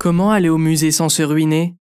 Comment aller au musée sans se ruiner?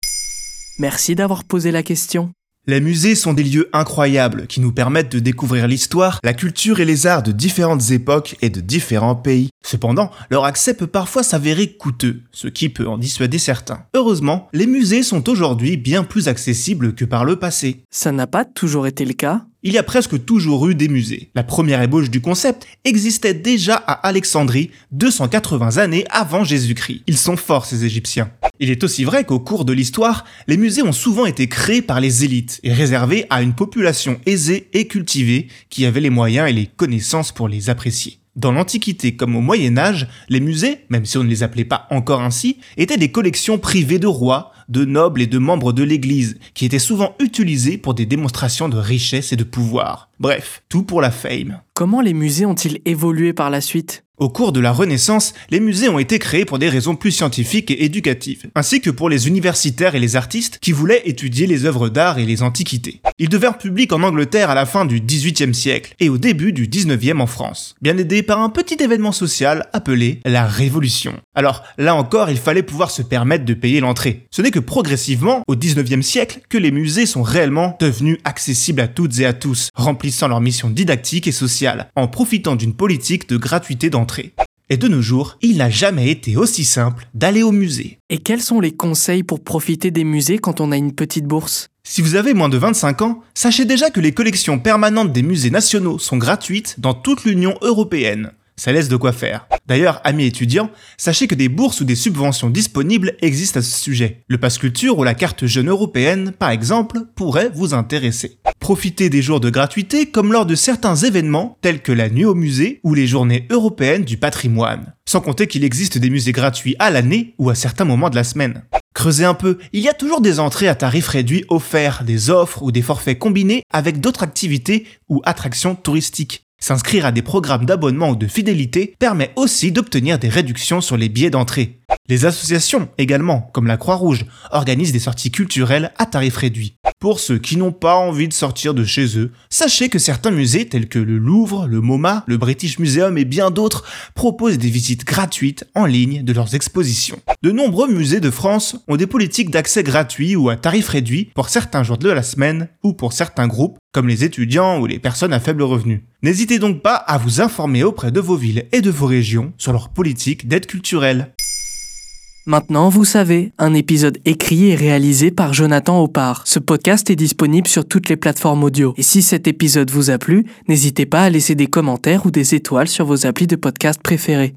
Merci d'avoir posé la question. Les musées sont des lieux incroyables qui nous permettent de découvrir l'histoire, la culture et les arts de différentes époques et de différents pays. Cependant, leur accès peut parfois s'avérer coûteux, ce qui peut en dissuader certains. Heureusement, les musées sont aujourd'hui bien plus accessibles que par le passé. Ça n'a pas toujours été le cas Il y a presque toujours eu des musées. La première ébauche du concept existait déjà à Alexandrie 280 années avant Jésus-Christ. Ils sont forts ces Égyptiens. Il est aussi vrai qu'au cours de l'histoire, les musées ont souvent été créés par les élites et réservés à une population aisée et cultivée qui avait les moyens et les connaissances pour les apprécier. Dans l'Antiquité comme au Moyen Âge, les musées, même si on ne les appelait pas encore ainsi, étaient des collections privées de rois, de nobles et de membres de l'Église, qui étaient souvent utilisées pour des démonstrations de richesse et de pouvoir. Bref, tout pour la fame. Comment les musées ont-ils évolué par la suite? Au cours de la Renaissance, les musées ont été créés pour des raisons plus scientifiques et éducatives, ainsi que pour les universitaires et les artistes qui voulaient étudier les œuvres d'art et les antiquités. Ils devinrent publics en Angleterre à la fin du XVIIIe siècle et au début du XIXe en France, bien aidés par un petit événement social appelé la Révolution. Alors là encore, il fallait pouvoir se permettre de payer l'entrée. Ce n'est que progressivement, au XIXe siècle, que les musées sont réellement devenus accessibles à toutes et à tous, remplissant leur mission didactique et sociale, en profitant d'une politique de gratuité Et de nos jours, il n'a jamais été aussi simple d'aller au musée. Et quels sont les conseils pour profiter des musées quand on a une petite bourse? Si vous avez moins de 25 ans, sachez déjà que les collections permanentes des musées nationaux sont gratuites dans toute l'Union européenne. Ça laisse de quoi faire. D'ailleurs, amis étudiants, sachez que des bourses ou des subventions disponibles existent à ce sujet. Le Pass Culture ou la carte jeune européenne, par exemple, pourraient vous intéresser. Profitez des jours de gratuité comme lors de certains événements tels que la nuit au musée ou les journées européennes du patrimoine. Sans compter qu'il existe des musées gratuits à l'année ou à certains moments de la semaine. Creusez un peu, il y a toujours des entrées à tarif réduit offerts, des offres ou des forfaits combinés avec d'autres activités ou attractions touristiques. S'inscrire à des programmes d'abonnement ou de fidélité permet aussi d'obtenir des réductions sur les billets d'entrée. Les associations également, comme la Croix-Rouge, organisent des sorties culturelles à tarif réduit. Pour ceux qui n'ont pas envie de sortir de chez eux, sachez que certains musées tels que le Louvre, le MoMA, le British Museum et bien d'autres proposent des visites gratuites en ligne de leurs expositions. De nombreux musées de France ont des politiques d'accès gratuit ou à tarif réduit pour certains jours de la semaine ou pour certains groupes comme les étudiants ou les personnes à faible revenu. N'hésitez donc pas à vous informer auprès de vos villes et de vos régions sur leur politique d'aide culturelle. Maintenant, vous savez, un épisode écrit et réalisé par Jonathan Opar. Ce podcast est disponible sur toutes les plateformes audio. Et si cet épisode vous a plu, n'hésitez pas à laisser des commentaires ou des étoiles sur vos applis de podcast préférés.